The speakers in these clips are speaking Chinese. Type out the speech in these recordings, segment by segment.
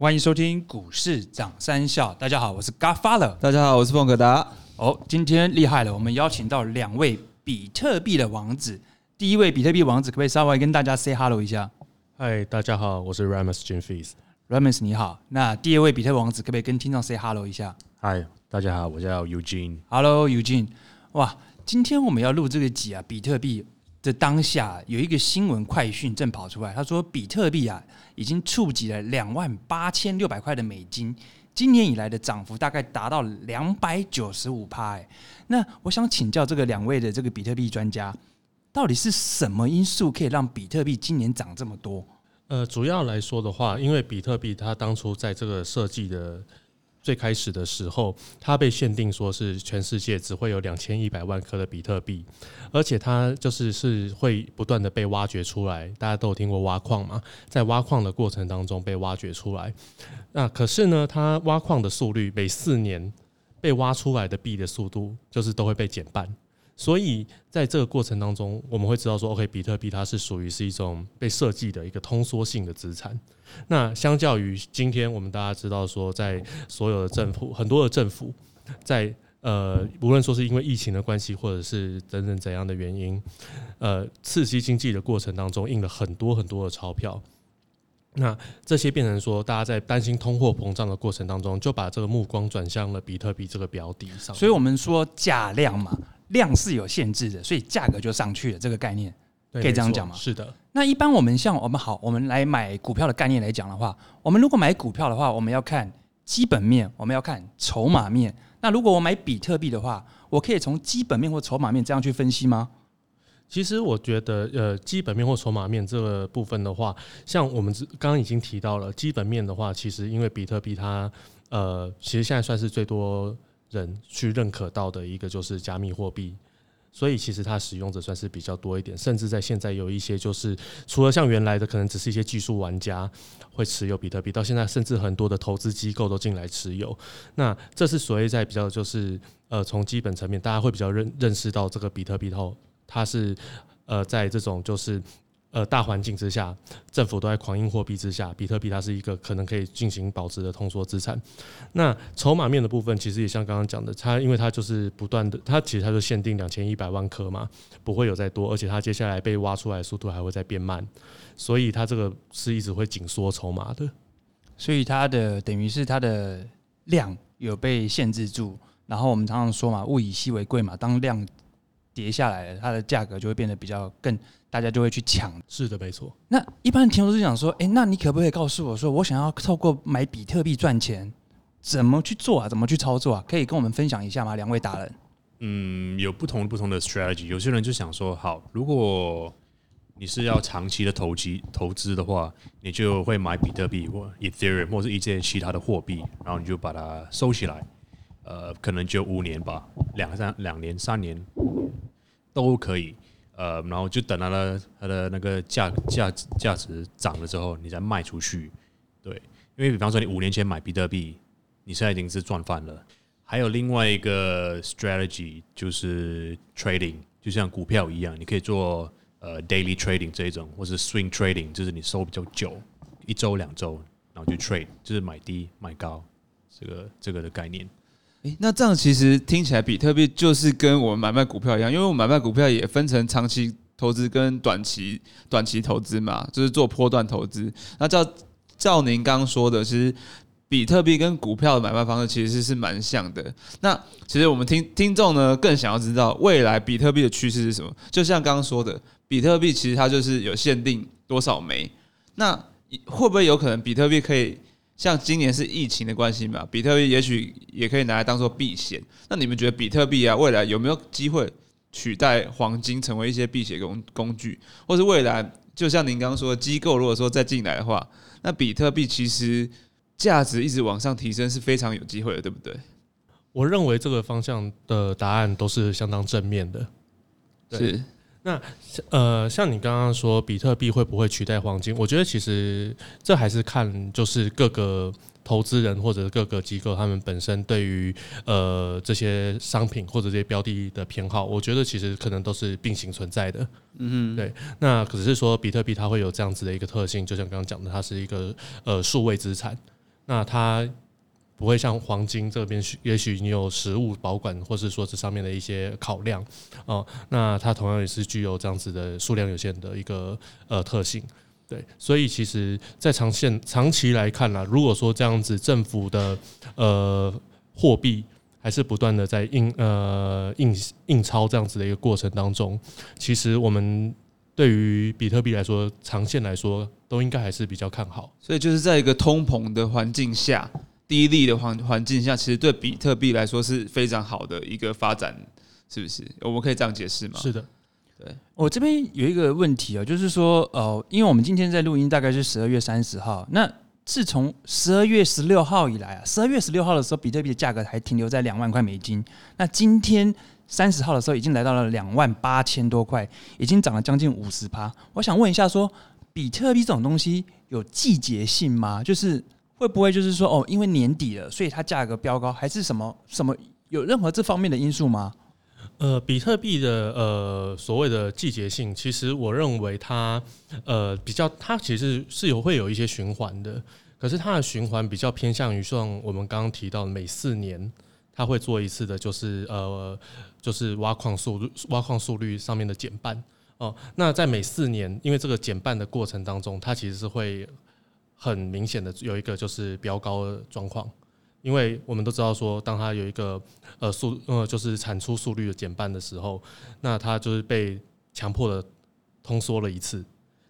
欢迎收听股市涨三笑。大家好，我是 Godfather。大家好，我是凤可达。哦，今天厉害了，我们邀请到两位比特币的王子。第一位比特币王子，可不可以稍微跟大家 say hello 一下？嗨，大家好，我是 Ramus Jim Fees。Ramus 你好。那第二位比特币王子，可不可以跟听众 say hello 一下？嗨，大家好，我叫 Eugene。Hello Eugene。哇，今天我们要录这个集啊，比特币当下有一个新闻快讯正跑出来，他说比特币啊已经触及了两万八千六百块的美金，今年以来的涨幅大概达到两百九十五趴。哎，那我想请教这个两位的这个比特币专家。到底是什么因素可以让比特币今年涨这么多？呃，主要来说的话，因为比特币它当初在这个设计的最开始的时候，它被限定说是全世界只会有两千一百万颗的比特币，而且它就是是会不断的被挖掘出来。大家都有听过挖矿嘛，在挖矿的过程当中被挖掘出来。那可是呢，它挖矿的速率每四年被挖出来的币的速度就是都会被减半。所以在这个过程当中，我们会知道说，OK，比特币它是属于是一种被设计的一个通缩性的资产。那相较于今天我们大家知道说，在所有的政府很多的政府，在呃，无论说是因为疫情的关系，或者是等等怎样的原因，呃，刺激经济的过程当中印了很多很多的钞票。那这些变成说，大家在担心通货膨胀的过程当中，就把这个目光转向了比特币这个标的上。所以我们说价量嘛。量是有限制的，所以价格就上去了。这个概念可以这样讲吗？是的。那一般我们像我们好，我们来买股票的概念来讲的话，我们如果买股票的话，我们要看基本面，我们要看筹码面。那如果我买比特币的话，我可以从基本面或筹码面这样去分析吗？其实我觉得，呃，基本面或筹码面这个部分的话，像我们刚刚已经提到了基本面的话，其实因为比特币它，呃，其实现在算是最多。人去认可到的一个就是加密货币，所以其实它使用者算是比较多一点，甚至在现在有一些就是除了像原来的可能只是一些技术玩家会持有比特币，到现在甚至很多的投资机构都进来持有。那这是所谓在比较就是呃从基本层面，大家会比较认认识到这个比特币后，它是呃在这种就是。呃，大环境之下，政府都在狂印货币之下，比特币它是一个可能可以进行保值的通缩资产。那筹码面的部分，其实也像刚刚讲的，它因为它就是不断的，它其实它就限定两千一百万颗嘛，不会有再多，而且它接下来被挖出来速度还会再变慢，所以它这个是一直会紧缩筹码的。所以它的等于是它的量有被限制住，然后我们常常说嘛，物以稀为贵嘛，当量跌下来了，它的价格就会变得比较更。大家就会去抢，是的，没错。那一般听众是想说，哎，那你可不可以告诉我说，我想要透过买比特币赚钱，怎么去做啊？怎么去操作啊？可以跟我们分享一下吗？两位达人。嗯，有不同不同的 strategy。有些人就想说，好，如果你是要长期的投机投资的话，你就会买比特币或 Ethereum 或者一些其他的货币，然后你就把它收起来，呃，可能就五年吧，两三两年、三年都可以。呃，然后就等它的它的那个价价价值涨了之后，你再卖出去。对，因为比方说你五年前买比特币，你现在已经是赚翻了。还有另外一个 strategy 就是 trading，就像股票一样，你可以做呃 daily trading 这一种，或是 swing trading，就是你收比较久，一周两周，然后就 trade，就是买低买高，这个这个的概念。诶，那这样其实听起来，比特币就是跟我们买卖股票一样，因为我们买卖股票也分成长期投资跟短期短期投资嘛，就是做波段投资。那照照您刚刚说的，其实比特币跟股票的买卖方式其实是蛮像的。那其实我们听听众呢更想要知道未来比特币的趋势是什么？就像刚刚说的，比特币其实它就是有限定多少枚，那会不会有可能比特币可以？像今年是疫情的关系嘛，比特币也许也可以拿来当做避险。那你们觉得比特币啊，未来有没有机会取代黄金成为一些避险工工具？或是未来就像您刚刚说，的，机构如果说再进来的话，那比特币其实价值一直往上提升是非常有机会的，对不对？我认为这个方向的答案都是相当正面的，是。那呃，像你刚刚说比特币会不会取代黄金？我觉得其实这还是看就是各个投资人或者各个机构他们本身对于呃这些商品或者这些标的的偏好。我觉得其实可能都是并行存在的。嗯，对。那只是说比特币它会有这样子的一个特性，就像刚刚讲的，它是一个呃数位资产。那它不会像黄金这边，也许你有实物保管，或是说这上面的一些考量哦。那它同样也是具有这样子的数量有限的一个呃特性。对，所以其实，在长线长期来看呢，如果说这样子政府的呃货币还是不断的在印呃印印钞这样子的一个过程当中，其实我们对于比特币来说，长线来说都应该还是比较看好。所以就是在一个通膨的环境下，低利的环环境下，其实对比特币来说是非常好的一个发展，是不是？我们可以这样解释吗？是的，对我这边有一个问题啊，就是说，呃，因为我们今天在录音，大概是十二月三十号。那自从十二月十六号以来啊，十二月十六号的时候，比特币的价格还停留在两万块美金。那今天三十号的时候，已经来到了两万八千多块，已经涨了将近五十趴。我想问一下说比特币这种东西有季节性吗？就是会不会就是说，哦，因为年底了，所以它价格飙高，还是什么什么有任何这方面的因素吗？呃，比特币的呃所谓的季节性，其实我认为它呃比较，它其实是有会有一些循环的，可是它的循环比较偏向于像我们刚刚提到的每四年它会做一次的，就是呃就是挖矿速率挖矿速率上面的减半哦。那在每四年，因为这个减半的过程当中，它其实是会很明显的有一个就是飙高的状况。因为我们都知道说，当它有一个呃速呃就是产出速率的减半的时候，那它就是被强迫的通缩了一次。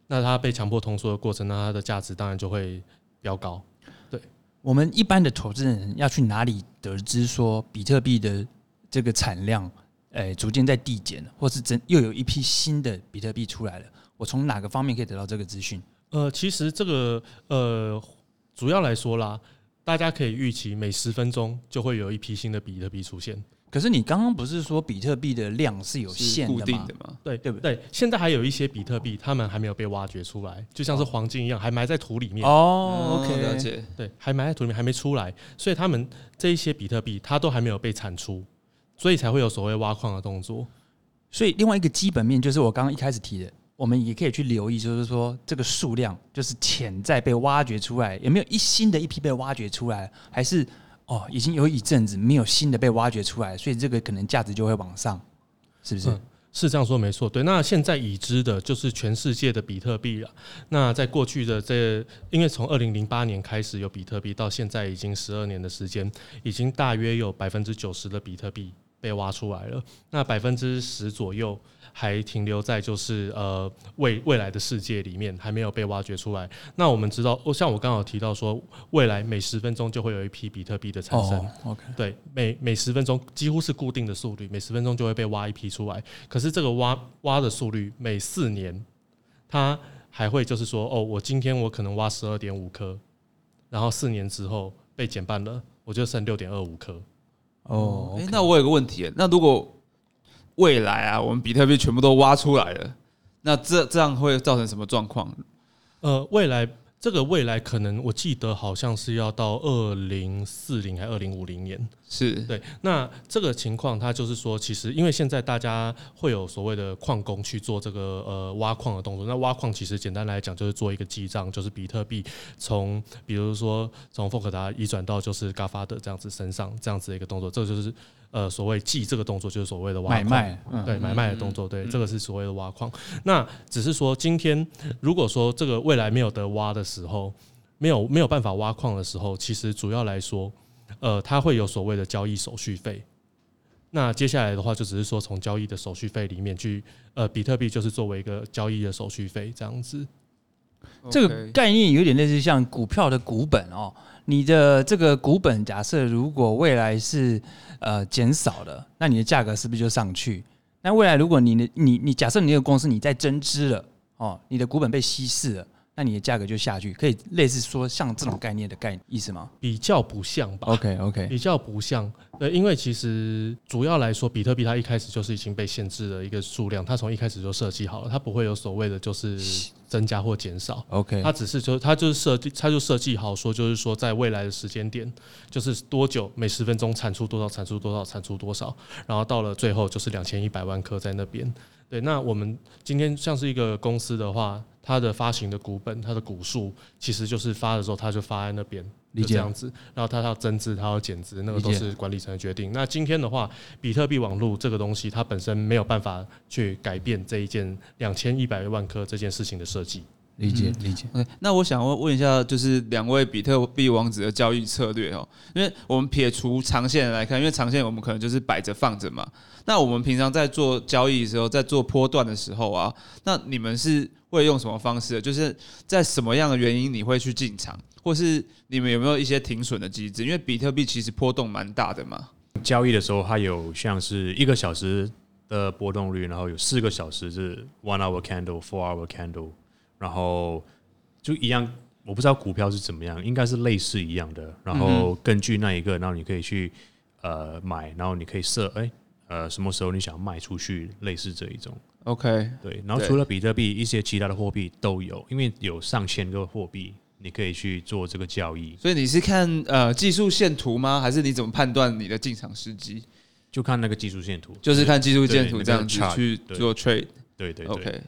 那它被强迫通缩的过程，那它的价值当然就会飙高。对我们一般的投资人要去哪里得知说比特币的这个产量，诶、逐渐在递减，或是真又有一批新的比特币出来了？我从哪个方面可以得到这个资讯？呃，其实这个呃主要来说啦，大家可以预期每十分钟就会有一批新的比特币出现。可是你刚刚不是说比特币的量是有限的吗？固定的吗？对对不对？对，现在还有一些比特币，他们还没有被挖掘出来，就像是黄金一样，还埋在土里面。哦，OK，了解。对，还埋在土里面，还没出来，所以他们这一些比特币，它都还没有被产出，所以才会有所谓挖矿的动作。所以另外一个基本面就是我刚刚一开始提的，我们也可以去留意，就是说这个数量就是潜在被挖掘出来，有没有一新的一批被挖掘出来，还是哦已经有一阵子没有新的被挖掘出来，所以这个可能价值就会往上，是不是？是这样说没错，对。那现在已知的就是全世界的比特币了。那在过去的这，因为从二零零八年开始有比特币，到现在已经十二年的时间，已经大约有百分之九十的比特币被挖出来了。那百分之十左右还停留在就是呃未未来的世界里面，还没有被挖掘出来。那我们知道，哦，像我刚好提到说，未来每十分钟就会有一批比特币的产生。对，每每十分钟几乎是固定的速率，每十分钟就会被挖一批出来。可是这个挖挖的速率每四年，它还会就是说，哦，我今天我可能挖十二点五颗，然后四年之后被减半了，我就剩六点二五颗。哦哎、那我有个问题，那如果未来啊，我们比特币全部都挖出来了，那这这样会造成什么状况？呃，未来这个未来可能我记得好像是要到二零四零还二零五零年。是对，那这个情况，它就是说，其实因为现在大家会有所谓的矿工去做这个呃挖矿的动作。那挖矿其实简单来讲就是做一个记账，就是比特币从比如说从福克达移转到就是嘎发的这样子身上这样子的一个动作，这个就是呃所谓记这个动作就是所谓的挖矿。买卖，嗯，对买卖的动作，对，这个是所谓的挖矿。那只是说，今天如果说这个未来没有得挖的时候，没有没有办法挖矿的时候，其实主要来说，呃，它会有所谓的交易手续费。那接下来的话，就只是说从交易的手续费里面去，呃，比特币就是作为一个交易的手续费这样子。这个概念有点类似像股票的股本哦。你的这个股本，假设如果未来是呃减少了，那你的价格是不是就上去？那未来如果你的你你假设你这个公司你在增资了哦，你的股本被稀释了，那你的价格就下去，可以类似说像这种概念的概念意思吗比较不像吧？？OK OK，比较不像，对，因为其实主要来说，比特币它一开始就是已经被限制了一个数量，它从一开始就设计好了，它不会有所谓的就是增加或减少，OK，它只是就它就是设计，它就设计好说，就是说在未来的时间点，就是多久每十分钟产出多少，产出多少，产出多少，然后到了最后就是两千一百万颗在那边。对，那我们今天像是一个公司的话，它的发行的股本，它的股数其实就是发的时候它就发在那边，就这样子。然后它要增资，它要减资，那个都是管理层的决定。那今天的话，比特币网络这个东西，它本身没有办法去改变这一件两千一百万颗这件事情的设计。理解理解。OK，那我想问问一下，就是两位比特币王子的交易策略哦，因为我们撇除长线来看，因为长线我们可能就是摆着放着嘛。那我们平常在做交易的时候，在做波段的时候啊，那你们是会用什么方式？就是在什么样的原因你会去进场，或是你们有没有一些停损的机制？因为比特币其实波动蛮大的嘛。交易的时候，它有像是一个小时的波动率，然后有四个小时是 one hour candle、four hour candle，然后就一样。我不知道股票是怎么样，应该是类似一样的。然后根据那一个，然后你可以去呃买，然后你可以设哎呃什么时候你想卖出去，类似这一种。OK，对，然后除了比特币，一些其他的货币都有，因为有上千个货币，你可以去做这个交易。所以你是看呃技术线图吗？还是你怎么判断你的进场时机？就看那个技术线图，就是看技术线图对这样子那个 chart，去做 trade。对对对 OK，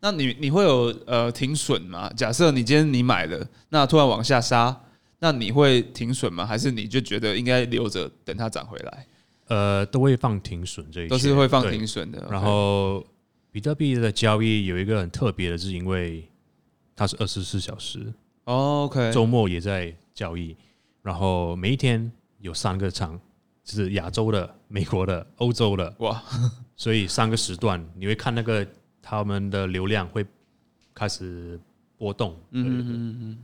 那你你会有呃停损吗？假设你今天你买了，那突然往下杀，那你会停损吗？还是你就觉得应该留着等它涨回来？呃，都会放停损这一些，都是会放停损的。然后比特币的交易有一个很特别的，是因为它是二十四小时，哦 OK，周末也在交易，然后每一天有三个场，就是亚洲的、美国的、欧洲的，哇，所以三个时段你会看那个他们的流量会开始波动。嗯嗯嗯嗯，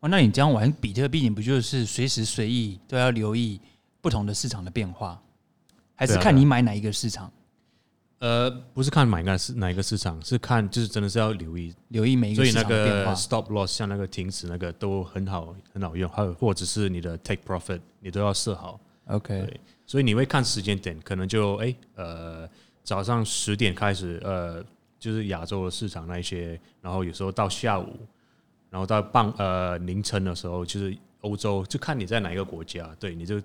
哦，那你这样玩比特币，你不就是随时随意都要留意不同的市场的变化，还是看你买哪一个市场，呃，不是看买个是哪一个市场，是看就是真的是要留意。留意每一所以那个市场的变个化？stop loss 像那个停止那个都很好很好用，还有或者是你的 take profit 你都要设好，OK，所以你会看时间点，可能就哎、呃早上十点开始呃就是亚洲的市场那一些，然后有时候到下午，然后到傍呃凌晨的时候就是欧洲，就看你在哪一个国家，对，你就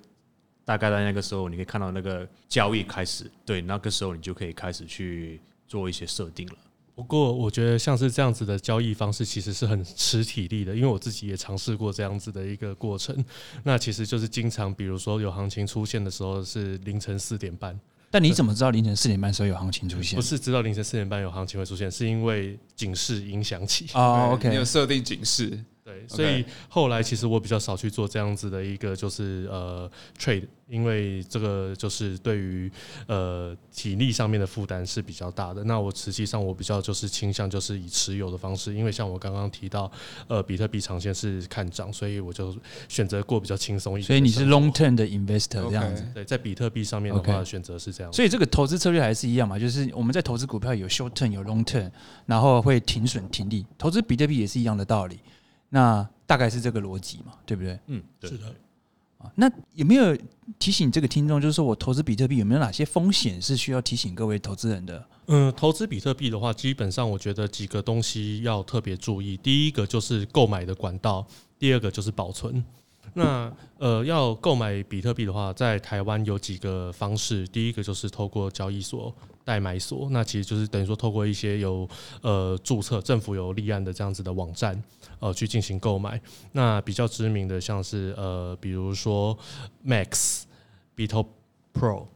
大概在那个时候你可以看到那个交易开始，对，那个时候你就可以开始去做一些设定了。不过，我觉得像是这样子的交易方式，其实是很吃体力的，因为我自己也尝试过这样子的一个过程。那其实就是经常，比如说有行情出现的时候是凌晨四点半，但你怎么知道凌晨四点半时候有行情出现不？是知道凌晨四点半有行情会出现，是因为警示影响起。哦对你有设定警示。对，所以后来其实我比较少去做这样子的一个就是呃 trade，因为这个就是对于呃体力上面的负担是比较大的。那我实际上我比较就是倾向就是以持有的方式，因为像我刚刚提到，呃，比特币长线是看涨，所以我就选择过比较轻松一点所以你是 long term 的 investor 这样子。对在比特币上面的话选择是这样。所以这个投资策略还是一样嘛，就是我们在投资股票有 short term 有 long term，然后会停损停利。投资比特币也是一样的道理，那大概是这个逻辑嘛，对不对？嗯，对是的。啊，那有没有提醒这个听众，就是说我投资比特币有没有哪些风险是需要提醒各位投资人的？嗯，投资比特币的话，基本上我觉得几个东西要特别注意。第一个就是购买的管道，第二个就是保存。那呃，要购买比特币的话，在台湾有几个方式。第一个就是透过交易所、代买所，那其实就是等于说透过一些有呃注册、政府有立案的这样子的网站，呃，去进行购买。那比较知名的像是呃，比如说 Max、Bito Pro。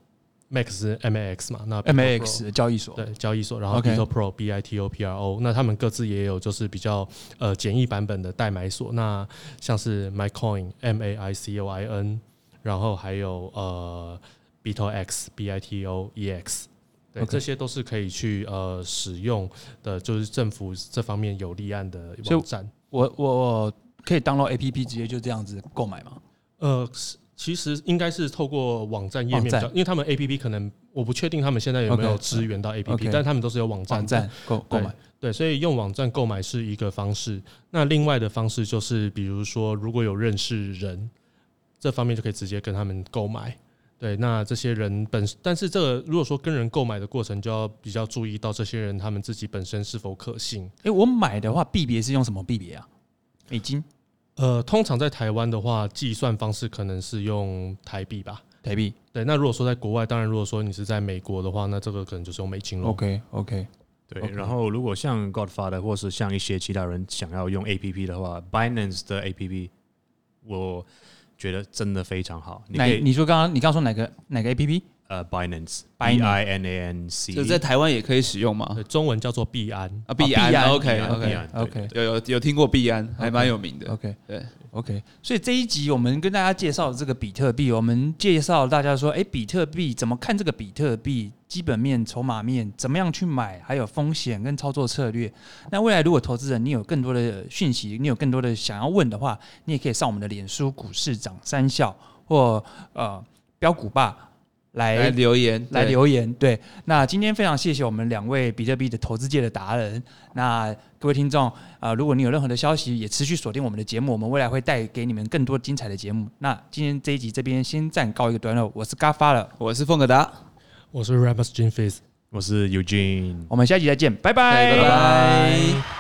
Max MAX 嘛？那 MAX 交易所，对交易所，然后 Bito Pro B I T O P R O，那他们各自也有就是比较呃简易版本的代买所，那像是 MyCoin M A I C O I N，然后还有呃 Bito X B I T O E X，对这些都是可以去呃使用的，就是政府这方面有立案的网站。我我我可以 download APP 直接就这样子购买吗？呃，是其实应该是透过网站页面因为他们 A P P 可能我不确定他们现在有没有支援到 A P P，但他们都是有网站的网站购购买。对，所以用网站购买是一个方式。那另外的方式就是，比如说如果有认识人，这方面就可以直接跟他们购买。对，那这些人本，但是这个如果说跟人购买的过程，就要比较注意到这些人他们自己本身是否可信。诶，我买的话币别是用什么币别啊？美金、呃，通常在台湾的话，计算方式可能是用台币吧。台币对，那如果说在国外，当然如果说你是在美国的话，那这个可能就是用美金咯。？OK OK，对然后如果像 Godfather 或是像一些其他人想要用 APP 的话，Binance 的 APP 我觉得真的非常好。你哪可以你说刚刚你刚刚说哪个哪个 A P P？呃 Binance Binance B I N A N C，就在台湾也可以使用吗？中文叫做币安。啊，币安，OK OK，OK 有有有听过币安，还蛮有名的。OK，对，OK。所以这一集我们跟大家介绍这个比特币，我们介绍大家说，哎，比特币怎么看这个比特币基本面、筹码面，怎么样去买，还有风险跟操作策略。那未来如果投资人你有更多的讯息，你有更多的想要问的话，你也可以上我们的脸书股市涨三笑或呃标股霸来来留言，来留言。对，那今天非常谢谢我们两位比特币的投资界的达人。那各位听众，呃，如果你有任何的消息，也持续锁定我们的节目，我们未来会带给你们更多精彩的节目。那今天这一集这边先暂告一个段落，我是嘎发了，我是凤可达，我是 Ramos Jim Face。我是 Eugene。我们下一集再见，拜拜拜。